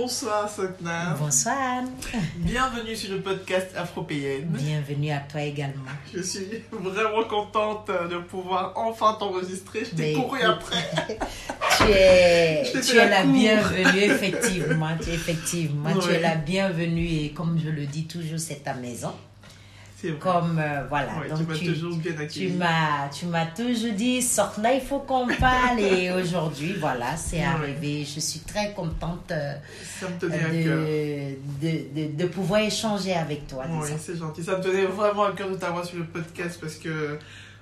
Bonsoir Sokna. Bonsoir. Bienvenue sur le podcast Afropéenne. Bienvenue à toi également. Je suis vraiment contente de pouvoir enfin t'enregistrer. Je t'ai couru après. tu es, tu es la, bienvenue, effectivement. Tu, effectivement, tu es la bienvenue et comme je le dis toujours, c'est ta maison. Comme, euh, voilà. Donc, tu m'as toujours bien Tu m'as, tu m'as toujours dit, Sorna, il faut qu'on parle. et aujourd'hui, voilà, c'est arrivé. Je suis très contente euh, de, de, de, pouvoir échanger avec toi. Oui, c'est gentil. Ça me tenait vraiment à cœur de t'avoir sur le podcast parce que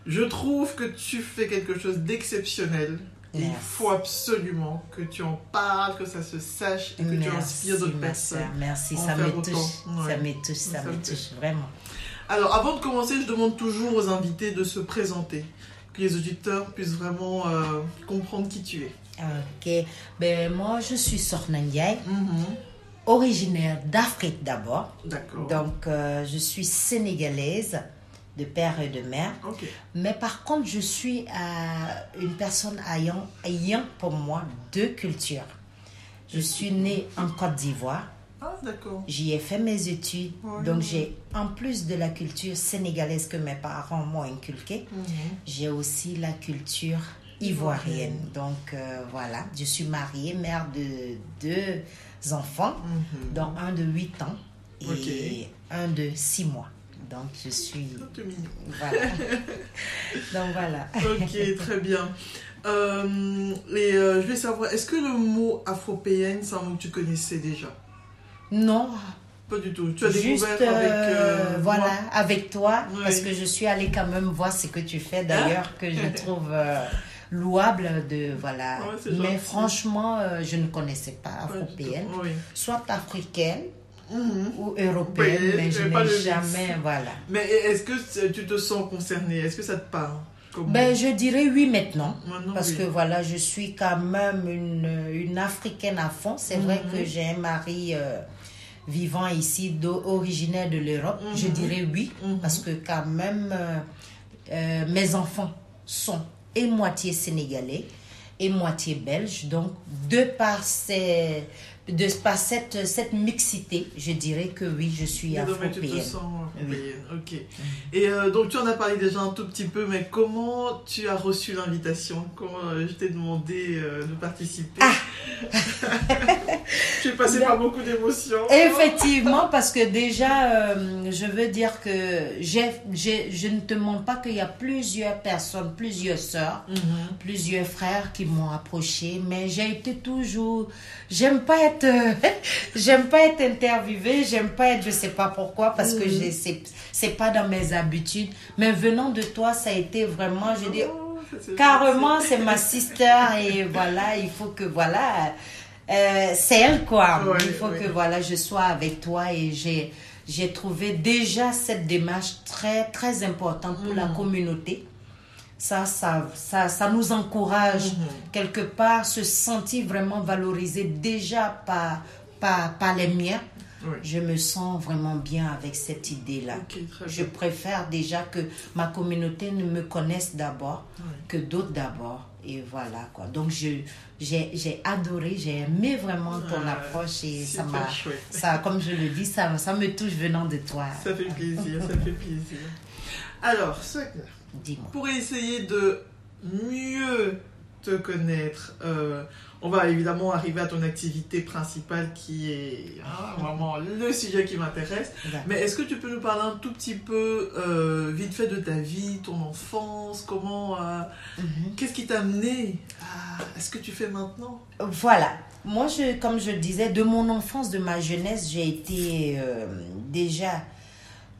je trouve que tu fais quelque chose d'exceptionnel. Il faut absolument que tu en parles, que ça se sache et que tu inspires d'autres personnes. Merci, ça me, touche, ça me touche. Ça, me touche, vraiment. Alors, avant de commencer, je demande toujours aux invités de se présenter, que les auditeurs puissent vraiment euh, comprendre qui tu es. Ok. Ben, moi, je suis Sorna Ndiaye, mhm. originaire d'Afrique d'abord. D'accord. Donc, euh, je suis sénégalaise de père et de mère. Ok. Mais par contre, je suis euh, une personne ayant, ayant pour moi deux cultures. Je suis née en Côte d'Ivoire ah, d'accord. J'y ai fait mes études. donc, j'ai, en plus de la culture sénégalaise que mes parents m'ont inculquée, mhm. j'ai aussi la culture ivoirienne. Donc, euh, voilà, je suis mariée, mère de deux enfants, mhm. dont un de 8 ans et un de 6 mois. Donc, je suis. Voilà. Donc, voilà. ok, très bien. Euh, et euh, je vais savoir, est-ce que le mot afropéenne, c'est un mot que tu connaissais déjà? Non. Pas du tout. Tu as Juste, découvert avec euh, euh, voilà, avec toi, parce que je suis allée quand même voir ce que tu fais d'ailleurs, que je trouve euh, louable de voilà. mais franchement, je ne connaissais pas afropéenne, soit africaine. Mhm. ou européenne, mais je n'ai jamais, voilà. Mais est-ce que tu te sens concernée? Est-ce que ça te parle? Ben, je dirais oui maintenant. parce que voilà, je suis quand même une, une Africaine à fond. C'est vrai mhm. que j'ai un mari euh, vivant ici, originaire de l'Europe. Je mhm. dirais oui. Mhm. Parce que quand même, euh, euh, mes enfants sont et moitié sénégalais et moitié belges. Donc, de par ces de par cette, cette mixité, je dirais que oui, je suis afro-péenne. ok. Et euh, donc tu en as parlé déjà un tout petit peu, mais comment tu as reçu l'invitation? Comment euh, je t'ai demandé euh, de participer? Ah J'ai passé par beaucoup d'émotions. Effectivement, parce que déjà, je veux dire que j'ai, je ne te mens pas qu'il y a plusieurs personnes, plusieurs sœurs, mhm. plusieurs frères qui m'ont approché, mais j'ai été toujours... J'aime pas être j'aime pas être interviewée, j'aime pas être, je sais pas pourquoi, parce que mm. c'est, c'est pas dans mes habitudes. Mais venant de toi, ça a été vraiment, je dis, oh, carrément, c'est ma sister et voilà, il faut que, voilà, euh, c'est elle quoi. il faut que, voilà, je sois avec toi et j'ai, j'ai trouvé déjà cette démarche très, très importante pour la mm. communauté ça, ça, ça, ça nous encourage mhm. quelque part, se sentir vraiment valorisé déjà par, par, par les miens. Je me sens vraiment bien avec cette idée-là. je préfère déjà que ma communauté ne me connaisse d'abord que d'autres d'abord. Et voilà quoi. Donc j'ai adoré, j'ai aimé vraiment ton approche et ça m'a ça comme je le dis ça ça me touche venant de toi. Ça fait plaisir, ça fait plaisir. Alors, pour essayer de mieux te connaître, euh, on va évidemment arriver à ton activité principale qui est hein, vraiment le sujet qui m'intéresse. Mais est-ce que tu peux nous parler un tout petit peu euh, vite fait de ta vie, ton enfance, comment, euh, mhm. qu'est-ce qui t'a amené à ce que tu fais maintenant? Voilà. Moi, je, comme je disais, de mon enfance, de ma jeunesse, j'ai été déjà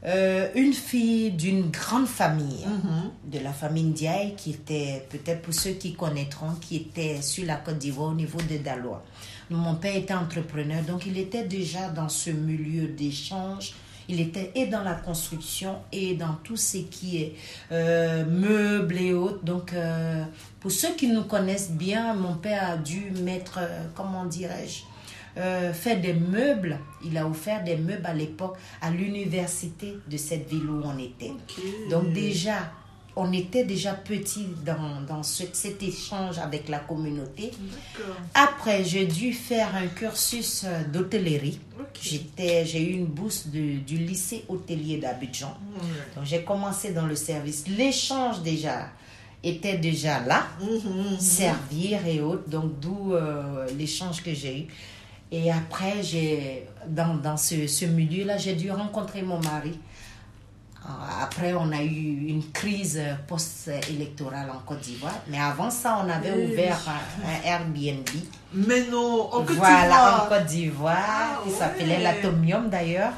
euh, une fille d'une grande famille, mm-hmm. de la famille Ndiaye, qui était, peut-être pour ceux qui connaîtront, qui était sur la Côte d'Ivoire au niveau de Dalois. Mon père était entrepreneur, donc il était déjà dans ce milieu d'échange. Il était et dans la construction et dans tout ce qui est euh, meubles et autres. Donc, euh, pour ceux qui nous connaissent bien, mon père a dû mettre, comment dirais-je, euh, fait des meubles. Il a offert des meubles à l'époque à l'université de cette ville où on était. Donc déjà, on était déjà petit dans, dans cet échange avec la communauté. Après, j'ai dû faire un cursus euh, d'hôtellerie. J'ai eu une bourse du lycée hôtelier d'Abidjan. Donc j'ai commencé dans le service. L'échange déjà était déjà là, mhm, mhm. servir et autres. Donc d'où euh, l'échange que j'ai eu. Et après, j'ai, dans, dans ce, ce milieu-là, j'ai dû rencontrer mon mari. Après, on a eu une crise post-électorale en Côte d'Ivoire. Mais avant ça, on avait ouvert un, Airbnb. Mais non, en Côte d'Ivoire. Voilà, en Côte d'Ivoire. il ah s'appelait l'Atomium d'ailleurs.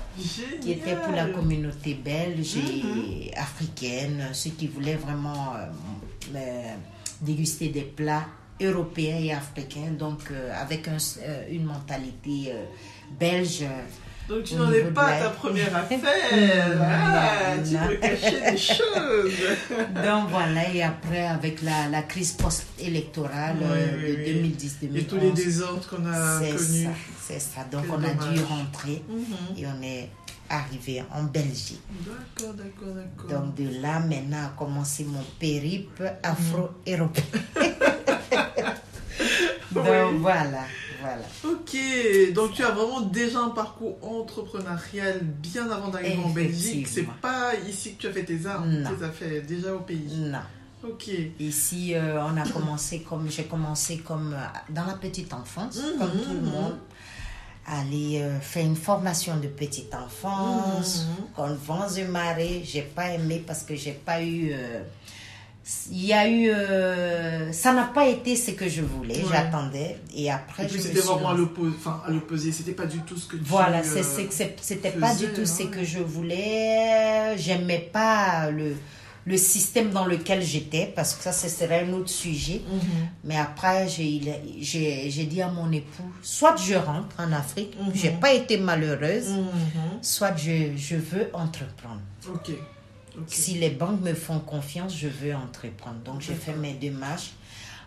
Qui était pour la communauté belge et mhm. africaine. Ceux qui voulaient vraiment euh, euh, déguster des plats européen et africain, donc euh, avec un, euh, une mentalité euh, belge. Donc tu n'en es pas ta première affaire. ah, tu veux cacher des choses. Donc voilà, et après avec la, la crise post-électorale de 2010-2011. Et tous les désordres qu'on a connus. C'est ça, donc on a dû rentrer mhm. et on est arrivé en Belgique. D'accord, d'accord, d'accord. Donc de là maintenant a commencé mon périple afro-européen. Donc voilà, voilà. Ok, donc tu as vraiment déjà un parcours entrepreneurial bien avant d'arriver en Belgique. C'est pas ici que tu as fait tes armes, tes affaires, déjà au pays. Non. Ok. Ici, euh, on a commencé comme j'ai commencé comme euh, dans la petite enfance, mhm, comme tout le mhm. monde aller euh, faire une formation de petite enfance, mmh. vents et marée. J'ai pas aimé parce que j'ai pas eu. Euh, il y a eu. Euh, ça n'a pas été ce que je voulais, j'attendais. Et après, et c'était vraiment à l'opposé. C'était pas du tout ce que tu Voilà, c'était pas du tout ce que je voulais. J'aimais pas le le système dans lequel j'étais, parce que ça, ce serait un autre sujet. Mhm. Mais après, j'ai dit à mon époux, soit je rentre en Afrique, je mhm. j'ai pas été malheureuse, mhm. soit je, je, veux entreprendre. Ok. Si les banques me font confiance, je veux entreprendre. Donc, j'ai fait mes démarches.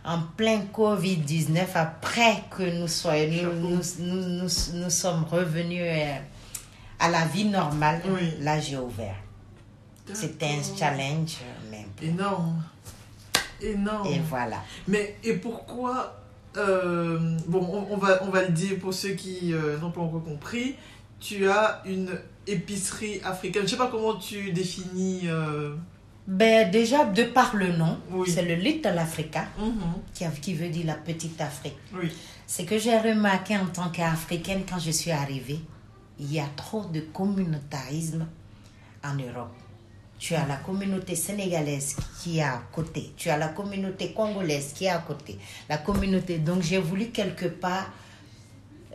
En plein Covid-19, après que nous, soyons, nous, nous, nous, sommes revenus euh, à la vie normale, là, j'ai ouvert. C'était un challenge. Mais... Énorme. Énorme. Et voilà. Mais et pourquoi euh, Bon, on, va, on va le dire pour ceux qui euh, n'ont pas encore compris. Tu as une épicerie africaine. Je sais pas comment tu définis. Euh, ben, déjà, de par le nom, c'est le Little Africa, mhm. qui, qui veut dire la petite Afrique. Oui. C'est que j'ai remarqué en tant qu'Africaine, quand je suis arrivée, il y a trop de communautarisme en Europe tu as la communauté sénégalaise qui est à côté, tu as la communauté congolaise qui est à côté, la communauté. Donc j'ai voulu quelque part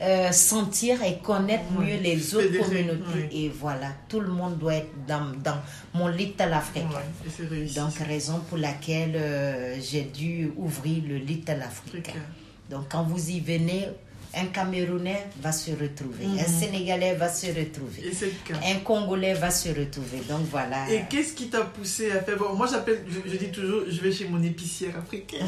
euh, sentir et connaître mieux les autres communautés. Et voilà, tout le monde doit être dans, dans mon little africain. Donc raison pour laquelle euh, j'ai dû ouvrir le little africain. Donc quand vous y venez, un Camerounais va se retrouver, un mhm. Sénégalais va se retrouver, un Congolais va se retrouver. Donc voilà. Et qu'est-ce qui t'a poussé à faire Moi, j'appelle, je, dis toujours, je vais chez mon épicière africaine.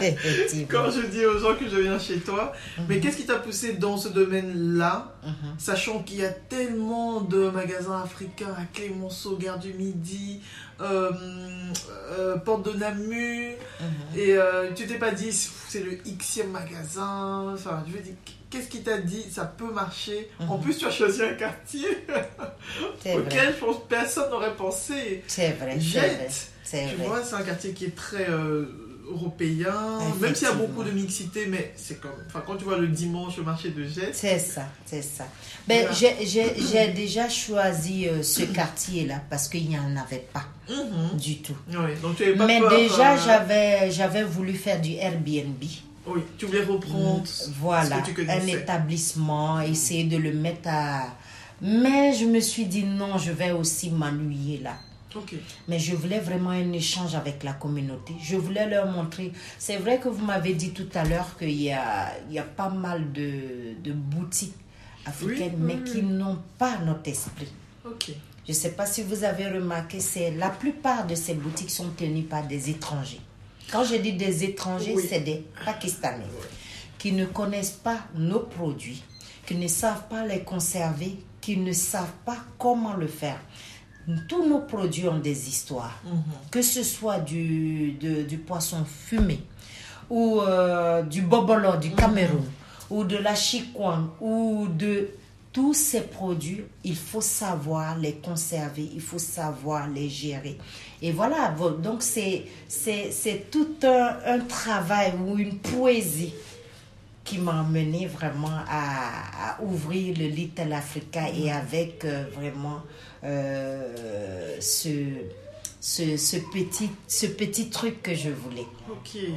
Quand je dis aux gens que je viens chez toi, mais mhm. qu'est-ce qui t'a poussé dans ce domaine-là, mhm. sachant qu'il y a tellement de magasins africains à Clémenceau, Gare du Midi, Porte de Namur, et euh, tu t'es pas dit c'est le Xème magasin, enfin, je veux dire, qu'est-ce qui t'a dit ça peut marcher? En mhm. plus, tu as choisi un quartier auquel je pense personne n'aurait pensé. C'est vrai. Jette. Tu vois, c'est un quartier qui est très européen, même s'il y a beaucoup de mixité, mais c'est comme, enfin, quand tu vois le dimanche au marché de Jet. C'est ça, c'est ça. Ben, j'ai déjà choisi euh, ce quartier-là parce qu'il n'y en avait pas mhm. du tout. Oui, donc tu pas mais déjà, j'avais j'avais voulu faire du Airbnb. Oui, tu voulais reprendre. Voilà, un établissement, essayer de le mettre à. Mais je me suis dit non, je vais aussi m'ennuyer là. Mais je voulais vraiment un échange avec la communauté. Je voulais leur montrer. C'est vrai que vous m'avez dit tout à l'heure qu'il y a, il y a pas mal de, de boutiques africaines, mais qui n'ont pas notre esprit. Je ne sais pas si vous avez remarqué, c'est la plupart de ces boutiques sont tenues par des étrangers. Quand je dis des étrangers, c'est des Pakistanais qui ne connaissent pas nos produits, qui ne savent pas les conserver, qui ne savent pas comment le faire tous nos produits ont des histoires. Mhm. Que ce soit du, du poisson fumé, ou euh, du bobolo du Cameroun, mhm. ou de la chikwang, ou de tous ces produits, il faut savoir les conserver, il faut savoir les gérer. Et voilà, donc c'est tout un, un, travail ou une poésie qui m'a mené vraiment à, à, ouvrir le Little Africa et mhm. avec euh, vraiment euh, ce, ce, ce, petit, ce petit truc que je voulais.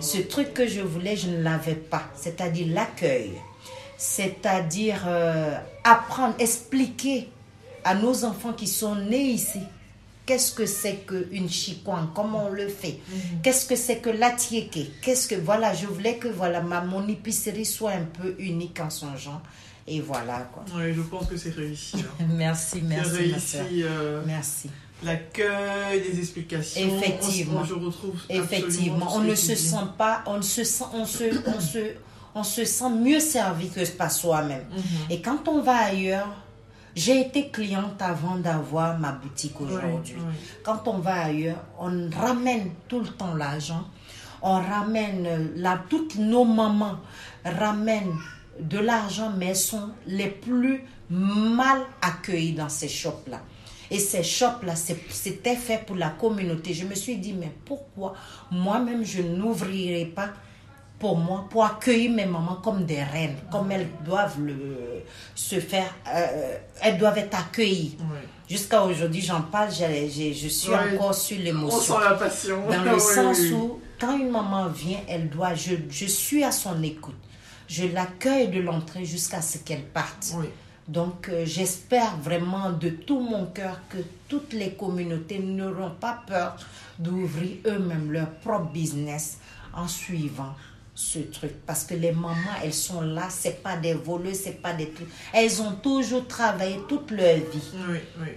Ce truc que je voulais, je ne l'avais pas, c'est-à-dire l'accueil, c'est-à-dire euh, apprendre, expliquer à nos enfants qui sont nés ici Qu'est-ce que c'est qu'une chikwang Comment on le fait? Mhm. Qu'est-ce que c'est que l'atiéké Qu'est-ce que voilà Je voulais que voilà ma mon épicerie soit un peu unique en son genre. Et voilà quoi. Oui, je pense que c'est réussi. Hein. merci, merci. réussi. Euh, merci. L'accueil, les explications. Effectivement. On, je retrouve. Effectivement. On ne se sent pas, on se sent, on se, on se, on se sent mieux servi que par soi-même. Mhm. Et quand on va ailleurs, j'ai été cliente avant d'avoir ma boutique aujourd'hui. Quand on va ailleurs, on ramène tout le temps l'argent. On ramène, là, toutes nos mamans ramènent de l'argent, mais elles sont les plus mal accueillies dans ces shops-là. Et ces shops-là, c'était fait pour la communauté. Je me suis dit, mais pourquoi? Moi-même, je n'ouvrirai pas pour moi, pour accueillir mes mamans comme des reines, comme elles doivent le, se faire, euh, elles doivent être accueillies. Jusqu'à aujourd'hui, j'en parle, je suis encore sur l'émotion. On sent la passion. Dans le sens où, quand une maman vient, elle doit, je, je suis à son écoute. Je l'accueille de l'entrée jusqu'à ce qu'elle parte. Donc, euh, j'espère vraiment de tout mon cœur que toutes les communautés n'auront pas peur d'ouvrir eux-mêmes leur propre business en suivant ce truc. Parce que les mamans elles sont là c'est pas des voleuses c'est pas des trucs. Elles ont toujours travaillé toute leur vie.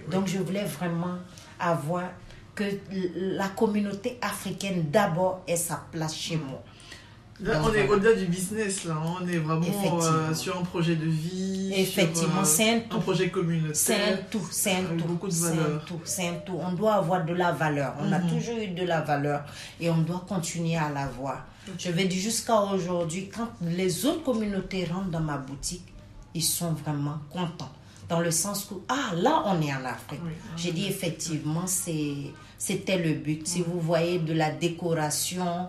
Donc je voulais vraiment avoir que la communauté africaine d'abord ait sa place chez moi Là, on est au-delà du business, là. On est vraiment euh, sur un projet de vie. Effectivement, c'est un tout. Un projet communautaire. C'est un tout, c'est un tout. beaucoup de valeur. C'est un tout, On doit avoir de la valeur. On a mhm. toujours eu de la valeur et on doit continuer à l'avoir. Je vais dire jusqu'à aujourd'hui, quand les autres communautés rentrent dans ma boutique, ils sont vraiment contents. Dans le sens où, ah, là, on est en Afrique. J'ai dit, effectivement, c'était le but. Si vous voyez de la décoration,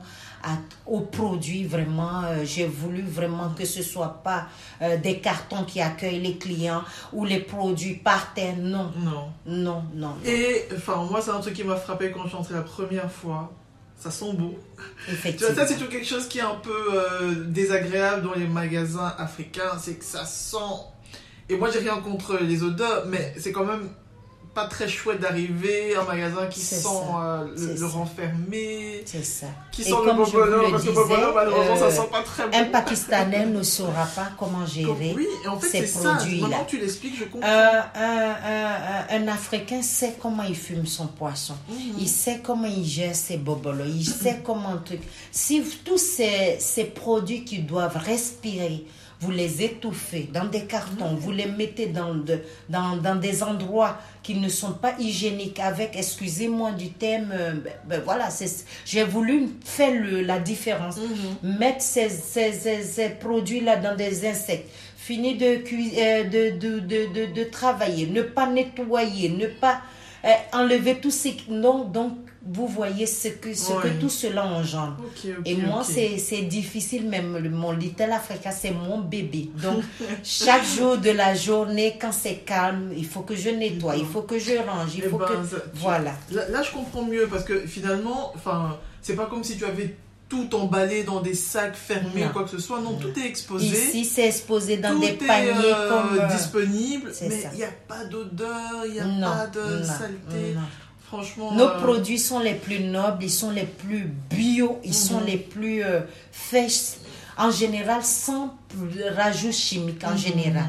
aux produits vraiment euh, j'ai voulu vraiment que ce soit pas euh, des cartons qui accueillent les clients ou les produits par terre non non non non, et enfin moi c'est un truc qui m'a frappé quand je suis entrée la première fois ça sent beau. Effectivement. ça, c'est toujours quelque chose qui est un peu euh, désagréable dans les magasins africains, c'est que ça sent. Et moi, j'ai rien contre les odeurs, mais c'est quand même pas très chouette d'arriver un magasin qui sent euh, le, renfermé. C'est ça. Qui sent le bobolo, parce que bobolo, malheureusement, ça sent pas très bon. Un Pakistanais ne saura pas comment gérer oui, en fait, ces produits-là. Maintenant tu l'expliques, je comprends. Euh, un, un, Africain sait comment il fume son poisson. Mhm. Il sait comment il gère ses bobolos. Il sait comment truc. Si tous ces, ces produits qui doivent respirer, vous les étouffez dans des cartons, vous les mettez dans, de, dans, dans des endroits qui ne sont pas hygiéniques avec, excusez-moi du thème, euh, ben, ben, voilà, j'ai voulu faire le, la différence, mhm. mettre ces, ces, ces, produits-là dans des insectes, fini de, euh, de, de, de, de, travailler, ne pas nettoyer, ne pas euh, enlever tout ce qui... Non, donc vous voyez ce que, ce que tout cela engendre. Et moi, ok. c'est difficile, même mon Little Africa, c'est mon bébé. Donc, chaque jour de la journée, quand c'est calme, il faut que je nettoie, il faut que je range, il Eh faut ben, que... ça- tu- Voilà. Là, là, je comprends mieux parce que finalement, enfin, c'est pas comme si tu avais tout emballé dans des sacs fermés Non. ou quoi que ce soit. Non, tout est exposé. Ici, c'est exposé dans tout des est paniers euh, comme... euh, disponible, c'est mais il n'y a pas d'odeur, il n'y a non, pas de non, saleté. Franchement, Nos euh, produits sont les plus nobles, ils sont les plus bio, ils sont Mhm. les plus euh, faits, en général, sans rajout chimique, en Mhm. général.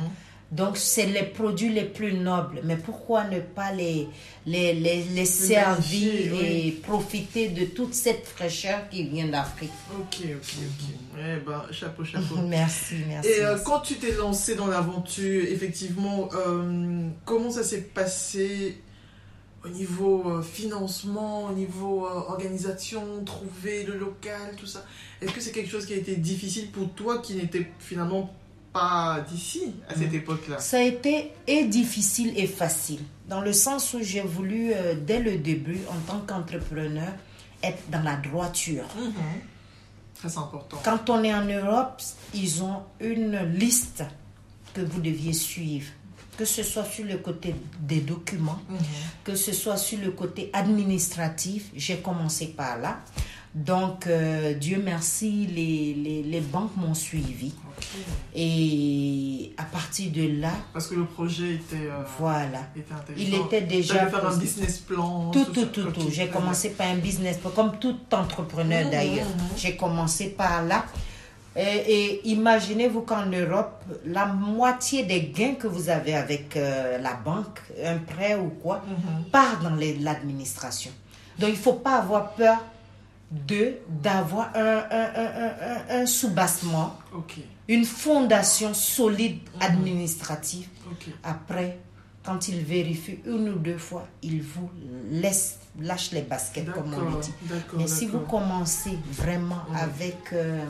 Donc, c'est les produits les plus nobles. Mais pourquoi ne pas les, les, les, les servir oui. et profiter de toute cette fraîcheur qui vient d'Afrique? Ok, ok, ok. Eh ben, chapeau, chapeau. Merci, merci. Et euh, merci. quand tu t'es lancé dans l'aventure, effectivement, euh, comment ça s'est passé au niveau euh, financement, au niveau euh, organisation, trouver le local, tout ça Est-ce que c'est quelque chose qui a été difficile pour toi qui n'était finalement pas d'ici à cette époque-là? Ça a été et difficile et facile, dans le sens où j'ai voulu, euh, dès le début, en tant qu'entrepreneur, être dans la droiture. Mhm. Très important. Quand on est en Europe, ils ont une liste que vous deviez suivre, que ce soit sur le côté des documents, Mhm. que ce soit sur le côté administratif. J'ai commencé par là. Donc, euh, Dieu merci, les, les, les banques m'ont suivi. Et à partir de là, Parce que le projet était, euh, voilà. était. Il était déjà faire un business plan. Tout, tout, tout, Ok, tout. J'ai commencé par un business, comme tout entrepreneur d'ailleurs. J'ai commencé par là. Et, et imaginez-vous qu'en Europe, la moitié des gains que vous avez avec euh, la banque, un prêt ou quoi, Mhm. part dans l'administration. Donc il ne faut pas avoir peur de d'avoir un, un, un, un- soubassement, Ok, une fondation solide Mhm. administrative. Après, quand il vérifie une ou deux fois, il vous laisse, lâche les baskets, comme on dit. Mais si vous commencez vraiment avec euh,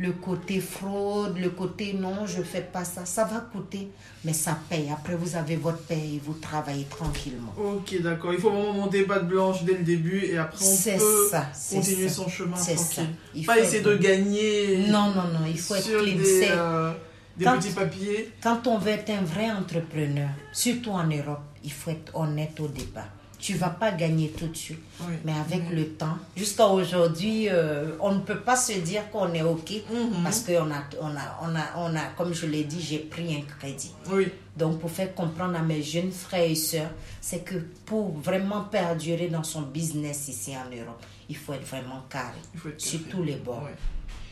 le côté fraude, le côté non, je fais pas ça, ça va coûter, mais ça paye. Après, vous avez votre paye et vous travaillez tranquillement. Ok, d'accord. Il faut vraiment monter patte blanche dès le début et après on peut ça, continuer ça. son chemin C'est ça. tranquille. Il Pas faut essayer être- de gagner Non, non, non, il faut être clean. des, euh, des Quand- petits papiers. Quand on veut être un vrai entrepreneur, surtout en Europe, il faut être honnête au départ. Tu vas pas gagner tout de suite, Oui. mais avec le temps, jusqu'à aujourd'hui, euh, on ne peut pas se dire qu'on est OK Mhm. parce qu'on a, on a, on a, on a, comme je l'ai dit, j'ai pris un crédit. Oui, Donc, pour faire comprendre à mes jeunes frères et sœurs, c'est que pour vraiment perdurer dans son business ici en Europe, il faut être vraiment carré sur tous les bords.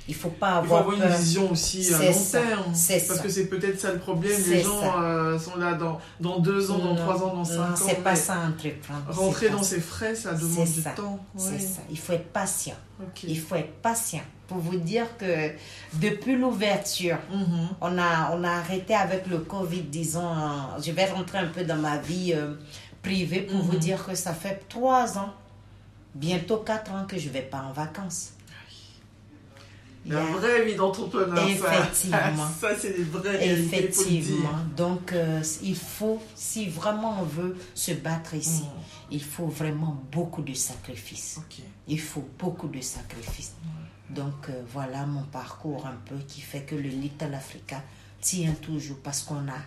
Il faut pas faut avoir une vision aussi à C'est long ça, terme. Parce ça. que c'est peut-être ça le problème. Les gens euh, sont là dans, dans deux ans, dans trois ans, dans cinq non, ans. c'est pas ça entreprendre. Rentrer dans ses frais, ça demande du ça. temps. C'est ça. Il faut être patient. Il faut être patient. Pour vous dire que depuis l'ouverture, Mhm. on a, on a arrêté avec le Covid, disons. en- je vais rentrer un peu dans ma vie euh, privée pour vous Mhm. dire que ça fait trois ans, bientôt quatre ans que je vais pas en vacances. La vraie vie d'entrepreneur, ça. Effectivement. Ça, c'est les vraies. Effectivement. Donc, euh, il faut, si vraiment on veut se battre ici, Mhm. il faut vraiment beaucoup de sacrifices. Ok. Il faut beaucoup de sacrifices. Donc, euh, voilà mon parcours un peu qui fait que le Little Africa tient toujours parce qu'on a,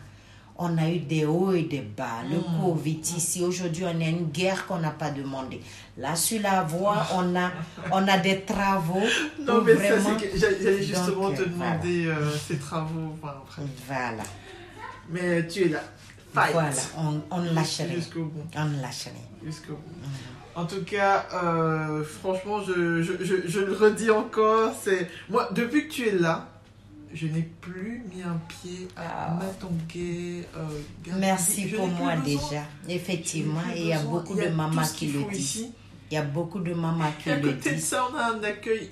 on a eu des hauts et des bas. Le Mm. Covid ici, aujourd'hui, on a une guerre qu'on n'a pas demandé. Là, sur la voie, on a, on a des travaux. Non, mais vraiment, ça, c'est que j'allais justement Donc, te euh, demander euh, ces travaux. Enfin, après. Voilà. Mais tu es là. Fight. Voilà, on, on ne lâche rien. Jusqu'au bout. On ne lâche rien. Jusqu'au bout. En tout cas, euh, franchement, je, je, je, je le redis encore. C'est Moi, depuis que tu es là, je n'ai plus mis un pied à Ah. Matongué. Euh. Merci pour moi déjà. Effectivement, et il y a beaucoup de mamans qui le disent. Il y a beaucoup de mamans qui Et à le côté de disent. ça, on a un accueil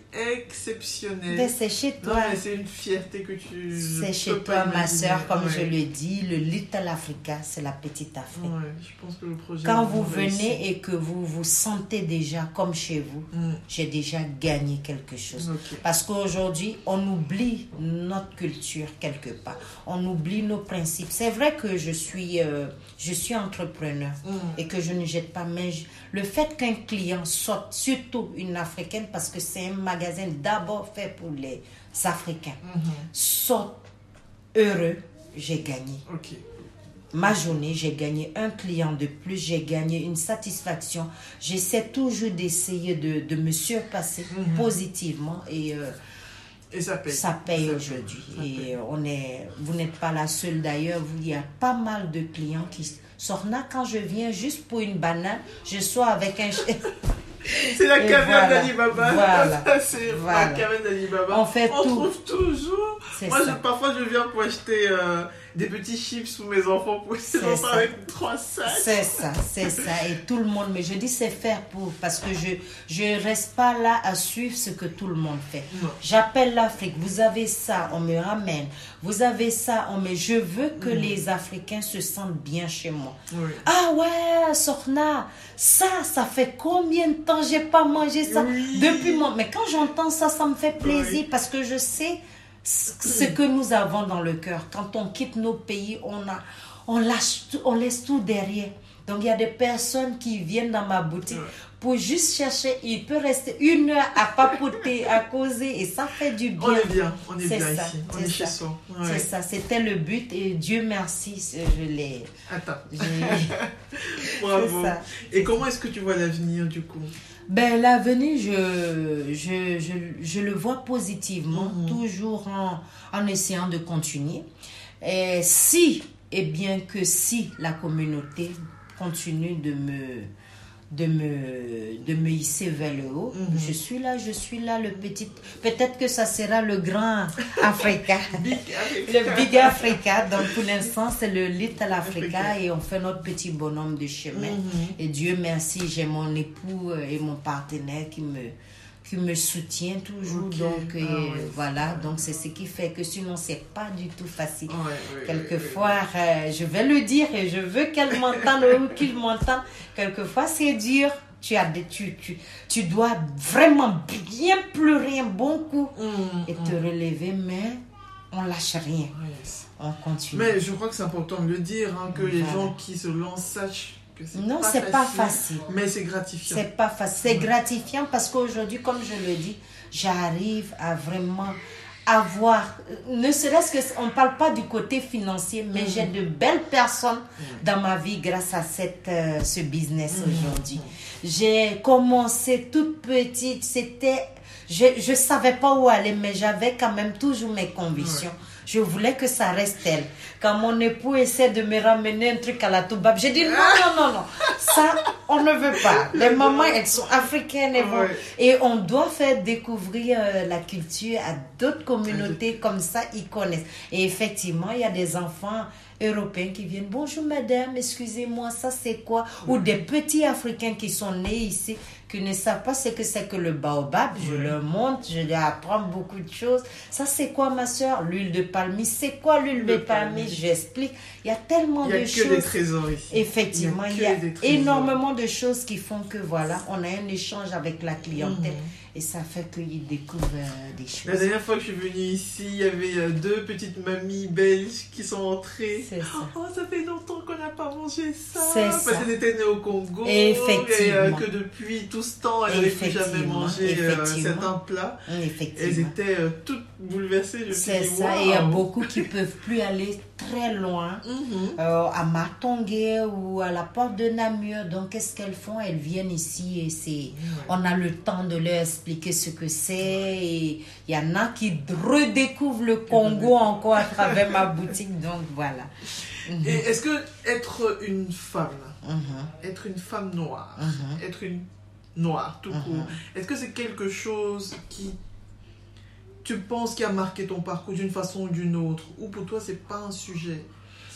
exceptionnel. Mais c'est chez toi. c'est une fierté que tu. C'est chez toi, ma soeur, comme Ouais. je le dis, le Little Africa, c'est la petite Afrique. Ouais, je pense que le projet. Quand vous venez et que vous vous sentez déjà comme chez vous, Mm. j'ai déjà gagné quelque chose. Parce qu'aujourd'hui, on oublie notre culture quelque part. On oublie nos principes. C'est vrai que je suis, euh, je suis entrepreneur Mm. et que je ne jette pas. Mais je- le fait qu'un client sorte, surtout une africaine, parce que c'est un magasin d'abord fait pour les Africains, sorte heureux, j'ai gagné. Ma journée, j'ai gagné un client de plus, j'ai gagné une satisfaction. J'essaie toujours d'essayer de, de me surpasser Mhm. positivement et euh, Et ça paye. ça paye aujourd'hui. paye. Et on est, vous n'êtes pas la seule d'ailleurs. Il y a pas mal de clients qui sortent là quand je viens juste pour une banane. Je sois avec un chef. C'est la caverne voilà. d'Alibaba. Voilà. C'est Voilà. la caverne d'Alibaba. On fait tout. trouve toujours. Moi, je- parfois, je viens pour acheter euh, des petits chips pour mes enfants, pour enfants ça. avec trois sacs. C'est ça, c'est ça. Et tout le monde, mais je dis c'est faire pour, parce que je je reste pas là à suivre ce que tout le monde fait. J'appelle l'Afrique, vous avez ça, on me ramène. Vous avez ça, on me... Je veux que Mm. les Africains se sentent bien chez moi. Oui. Ah ouais, Sorna, ça, ça fait combien de temps j'ai pas mangé ça? Oui. depuis moi. Mais quand j'entends ça, ça me fait plaisir Oui. parce que je sais ce que nous avons dans le cœur. Quand on quitte nos pays, on a, on lâche, on laisse tout derrière. Donc il y a des personnes qui viennent dans ma boutique pour juste chercher. Il peut rester une heure à papoter, à causer et ça fait du bien. On est bien, on est bien ça, ici. On c'est est chez soi. C'est ça, c'était le but et Dieu merci, je l'ai. Attends, bravo. Ça. Et comment est-ce que tu vois l'avenir du coup? Ben, l'avenir, je, je, je, je le vois positivement, Mhm. toujours en, en essayant de continuer. Et si, et bien que si la communauté continue de me, de me, de me hisser vers le haut, Mhm. je suis là, je suis là, le petit. Peut-être que ça sera le grand Africa. Big Le Big Africa, donc pour l'instant c'est le Little Africa Africa. et on fait notre petit bonhomme de chemin. Mhm. Et Dieu merci, j'ai mon époux et mon partenaire qui me, qui me soutient toujours. Donc Ah euh, voilà, donc c'est ce qui fait que sinon c'est pas du tout facile. Quelquefois, euh, je vais le dire et je veux qu'elle m'entende ou qu'il m'entende. Quelquefois, c'est dur. Tu, as des, tu, tu, tu dois vraiment bien pleurer un bon coup. Mhm, et te mhm. relever, mais on lâche rien. Yes. On continue. Mais je crois que c'est important de le dire, hein, que les gens qui se lancent sachent que c'est Non, pas c'est pas facile. Mais c'est gratifiant. C'est pas facile. C'est gratifiant parce qu'aujourd'hui, comme je le dis, j'arrive à vraiment avoir, ne serait-ce que, on parle pas du côté financier, mais j'ai de belles personnes dans ma vie grâce à cette, euh, ce business aujourd'hui. J'ai commencé toute petite, c'était, je, je savais pas où aller, mais j'avais quand même toujours mes convictions. Je voulais que ça reste tel. Quand mon époux essaie de me ramener un truc à la toubab, j'ai dit non, non, non, non. Ça, on ne veut pas. Les mamans, elles sont africaines et, et on doit faire découvrir euh, la culture à d'autres communautés comme ça, ils connaissent. Et effectivement, il y a des enfants européens qui viennent. Bonjour madame, excusez-moi, ça c'est quoi Ou des petits Africains qui sont nés ici, qui ne savent pas ce que c'est que le baobab. Je leur montre, je leur apprends beaucoup de choses. Ça c'est quoi ma soeur L'huile de palmier. C'est quoi l'huile de palmier? palmier. J'explique. Il y a tellement Il n'y a de que choses. des trésors ici. Effectivement, il y a, énormément de choses qui font que voilà, on a un échange avec la clientèle Mhm. Et ça fait qu'ils découvrent euh, des La choses. dernière fois que je suis venue ici, il y avait euh, deux petites mamies belges qui sont entrées. Ça. Oh, ça fait longtemps qu'on n'a pas mangé ça. C'est Parce qu'elles étaient nées au Congo. Effectivement. Et euh, que depuis tout ce temps, elles n'avaient plus jamais mangé euh, certains plats. Elles Effectivement. étaient euh, toutes bouleversées. C'est ça, et il y a beaucoup qui peuvent plus aller très loin. Mhm. euh, à Matongué ou à la porte de Namur. Donc, qu'est-ce qu'elles font? Elles viennent ici et c'est, on a le temps de leur expliquer ce que c'est. Et il y en a qui redécouvrent le Congo encore à travers ma boutique. Donc, voilà. Et est-ce que être une femme, Mhm, être une femme noire, mhm. être une noire tout court, Mhm. est-ce que c'est quelque chose qui tu penses qui a marqué ton parcours d'une façon ou d'une autre ou pour toi c'est pas un sujet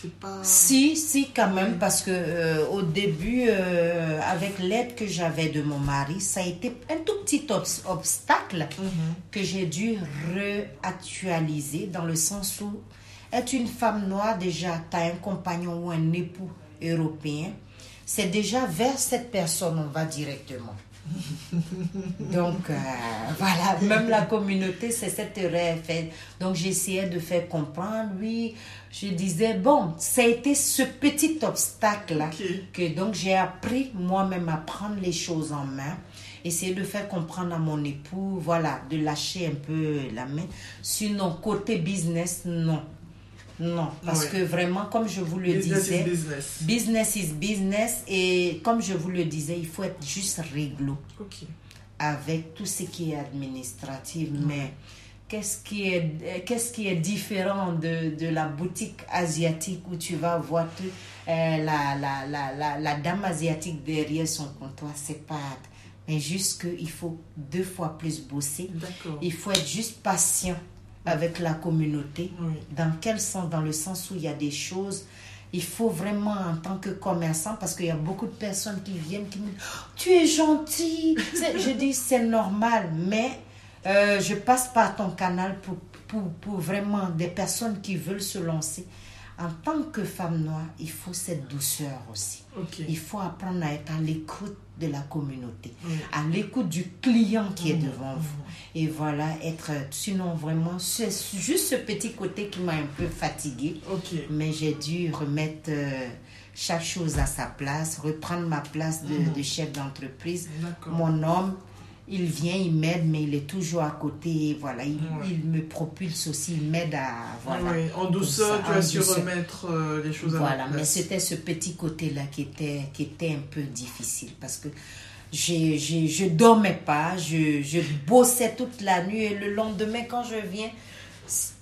C'est pas. Si, si, quand même, parce que euh, au début, euh, avec l'aide que j'avais de mon mari, ça a été un tout petit obs- obstacle Mhm. que j'ai dû réactualiser dans le sens où être une femme noire, déjà, tu as un compagnon ou un époux européen, c'est déjà vers cette personne on va directement. Donc, euh, voilà, même la communauté, c'est cette faite. Donc, j'essayais de faire comprendre, lui, je disais, bon, ça a été ce petit obstacle-là que donc j'ai appris moi-même à prendre les choses en main, essayer de faire comprendre à mon époux, voilà, de lâcher un peu la main. Sinon, côté business, non. Non, parce que vraiment, comme je vous le Business disais, is business. business is business et comme je vous le disais, il faut être juste réglo avec tout ce qui est administratif. Mais qu'est-ce qui est, euh, qu'est-ce qui est différent de, de la boutique asiatique où tu vas voir tout, euh, la, la, la, la, la dame asiatique derrière son comptoir C'est pas. Mais juste qu'il faut deux fois plus bosser. Il faut être juste patient avec la communauté. Oui. Dans quel sens? Dans le sens où il y a des choses. Il faut vraiment, en tant que commerçant, parce qu'il y a beaucoup de personnes qui viennent qui me disent Tu es gentil. Je dis C'est normal, mais euh, je passe par ton canal pour, pour, pour vraiment des personnes qui veulent se lancer. En tant que femme noire, il faut cette douceur aussi. Il faut apprendre à être à l'écoute de la communauté, à l'écoute du client qui est devant vous. Et voilà, être. Sinon, vraiment, c'est juste ce petit côté qui m'a un peu fatiguée. Mais j'ai dû remettre euh, chaque chose à sa place, reprendre ma place de, Mhm. de chef d'entreprise. Mon homme, il vient, il m'aide, mais il est toujours à côté. Voilà, il, Ouais. il me propulse aussi, il m'aide à. Voilà. En douceur, tu as su remettre euh, les choses à Voilà, mais c'était ce petit côté-là qui était, qui était un peu difficile parce que j'ai, j'ai, je dormais pas, je, je bossais toute la nuit et le lendemain quand je viens,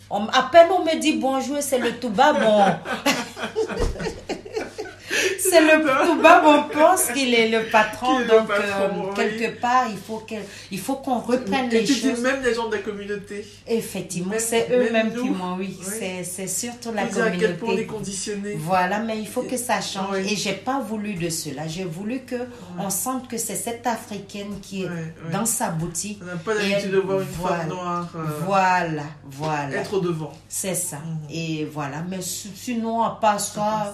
on, à peine on me dit bonjour, c'est le tout bas, bon. c'est le tout bas, on pense qu'il est le patron, Qu'il le donc patron, euh, oui. quelque part il faut, que, il faut qu'on reprenne les choses. même les gens de la communauté. Effectivement, c'est même eux-mêmes qui m'ont, oui, oui. c'est, surtout la Ils disent à quel point on est communauté. conditionné. Voilà, mais il faut que ça change. Oui. Et j'ai pas voulu de cela. J'ai voulu que on sente que c'est cette africaine qui est dans sa boutique. On n'a pas l'habitude de voir une voilà. femme noire euh, Voilà, voilà. être au devant. C'est ça. Mhm. Et voilà. Mais si- sinon, à part Ça.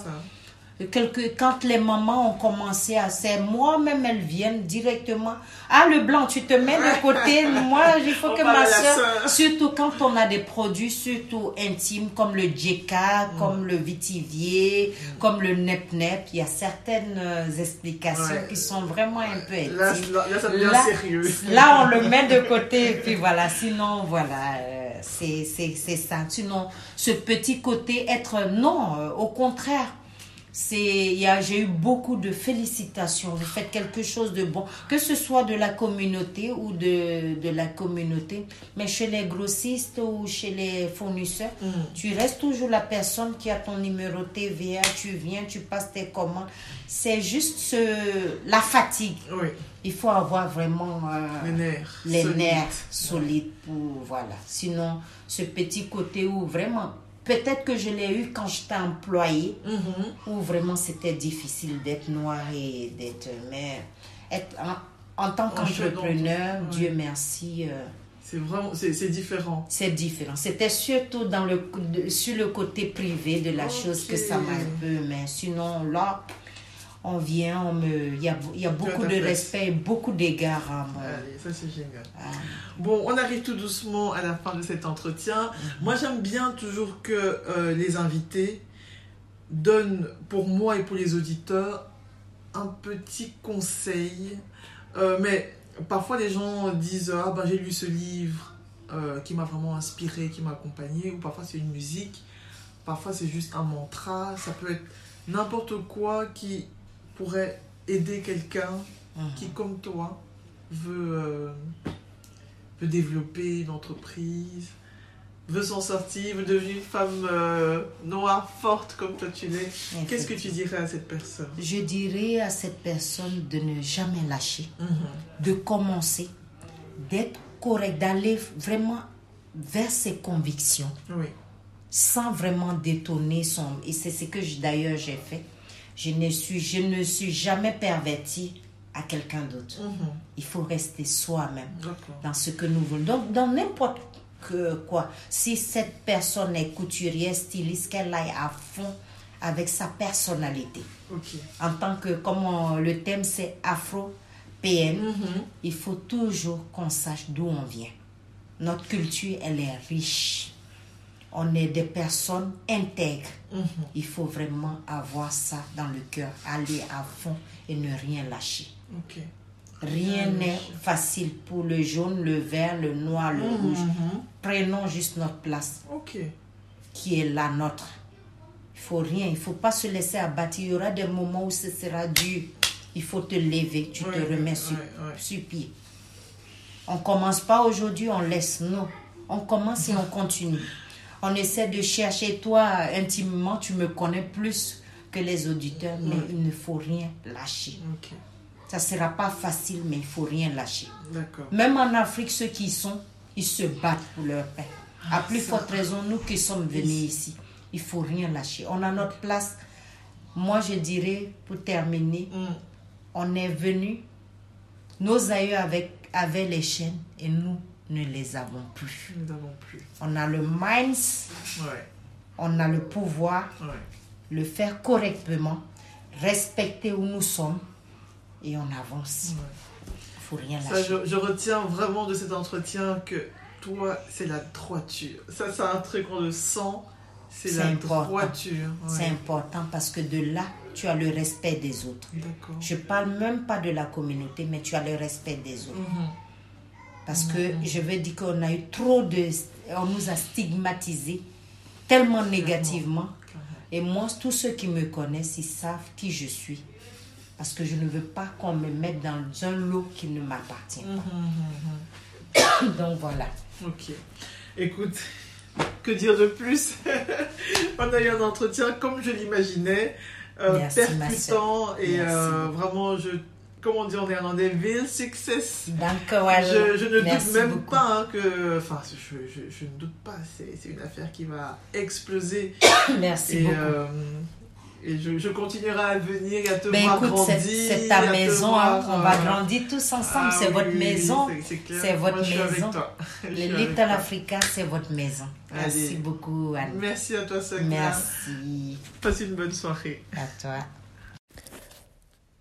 Quelque, quand les mamans ont commencé à c'est moi-même elles viennent directement ah le blanc tu te mets de côté moi il faut On que ma soeur surtout quand on a des produits surtout intimes comme le djeka Mm. comme le vitivier comme le nep nep il y a certaines euh, explications Ouais. qui sont vraiment un peu intimes Là, là, là, ça devient Là- sérieux. Là, on le met de côté et puis voilà. Sinon, voilà, euh, c'est ça. Sinon, ce petit côté être non, euh, au contraire. C'est, j'ai eu beaucoup de félicitations. Vous faites quelque chose de bon, que ce soit de la communauté ou de, de la communauté, mais chez les grossistes ou chez les fournisseurs, Mm. tu restes toujours la personne qui a ton numéro TVA, tu viens, tu passes tes commandes. C'est juste ce- la fatigue. Oui, Il faut avoir vraiment euh, les nerfs. les solides. nerfs solides pour voilà. Sinon, ce petit côté où vraiment, peut-être que je l'ai eu quand j'étais employée, Mhm. où vraiment c'était difficile d'être noir et d'être. Mais être en, en tant qu'entrepreneur, Dieu merci. euh, C'est vraiment, c'est différent. c'est différent. C'était surtout dans le, sur le côté privé de la chose que ça m'a un peu. Mais sinon, là, on vient, on me, il y a, il y a beaucoup de respect beaucoup d'égards à moi. Allez, ça c'est génial. Ah. Bon, on arrive tout doucement à la fin de cet entretien. Mhm. Moi, j'aime bien toujours que euh, les invités donnent, pour moi et pour les auditeurs, un petit conseil. Euh, mais parfois, les gens disent Ah, ben, j'ai lu ce livre euh, qui m'a vraiment inspiré, qui m'a accompagné. Ou parfois, c'est une musique. Parfois, c'est juste un mantra. Ça peut être n'importe quoi qui pourrait aider quelqu'un Mhm. qui, comme toi, veut, euh, veut développer une entreprise, veut s'en sortir, veut devenir une femme euh, noire, forte comme toi tu l'es, qu'est-ce que tu dirais à cette personne? Je dirais à cette personne de ne jamais lâcher, de commencer, d'être correct, d'aller vraiment vers ses convictions. Oui, sans vraiment détourner son... Et c'est ce que d'ailleurs j'ai fait. Je ne, suis, je ne suis jamais pervertie à quelqu'un d'autre. Mhm. Il faut rester soi-même dans ce que nous voulons. Donc, dans n'importe que quoi, si cette personne est couturière, styliste, qu'elle aille à fond avec sa personnalité. En tant que, comme on- le thème c'est afro-PN, Mhm. il faut toujours qu'on sache d'où on vient. Notre culture, elle est riche. On est des personnes intègres. Mhm. Il faut vraiment avoir ça dans le cœur, aller à fond et ne rien lâcher. Rien n'est facile pour le jaune, le vert, le noir, le rouge. Mhm. Prenons juste notre place Ok. qui est la nôtre. Il faut rien, il faut pas se laisser abattre. Il y aura des moments où ce sera dur. Il faut te lever, tu Ouais, te remets sur, ouais. sur pied. On commence pas aujourd'hui, on laisse. Non, on commence et on continue. On essaie de chercher, toi, intimement, tu me connais plus que les auditeurs, mais il ne faut rien lâcher. Ça sera pas facile, mais il faut rien lâcher. Même en Afrique, ceux qui y sont, ils se battent pour leur pain. À plus forte raison, nous qui sommes venus ici, il faut rien lâcher. On a notre place. Moi, je dirais, pour terminer, Mm. on est venu, nos aïeux avec, avaient les chaînes et nous ne les avons plus. Nous n'avons plus. On a le minds, Ouais. on a le pouvoir, Ouais. le faire correctement, respecter où nous sommes et on avance. ouais. Faut rien Ça, lâcher. je, je retiens vraiment de cet entretien que toi, c'est la droiture. Ça, c'est un truc qu'on le sent. C'est la important. droiture. C'est important parce que de là, tu as le respect des autres. Je parle même pas de la communauté, mais tu as le respect des autres. Mhm. Parce que je veux dire qu'on a eu trop de... On nous a stigmatisés tellement négativement. Clairement. Et moi, tous ceux qui me connaissent, ils savent qui je suis. Parce que je ne veux pas qu'on me mette dans un lot qui ne m'appartient pas. mhm, Donc voilà. Ok. Écoute, que dire de plus? On a eu un entretien comme je l'imaginais, euh, percutant et euh, vraiment, je, comment on dit en néerlandais, real success. Je, je ne Merci doute même beaucoup. pas hein, que. Enfin, je, je, je ne doute pas. C'est une affaire qui va exploser. Merci et beaucoup. euh, et je, continuerai à venir et à te Ben voir écoute, grandir. c'est ta maison, voir, hein. on va euh, grandir tous ensemble, ah c'est votre maison. c'est- votre Moi, je suis maison. avec toi. Le Little. Africa, c'est votre maison. Merci beaucoup, Anne. Merci à toi, Sakina. Merci Passe une bonne soirée. à toi.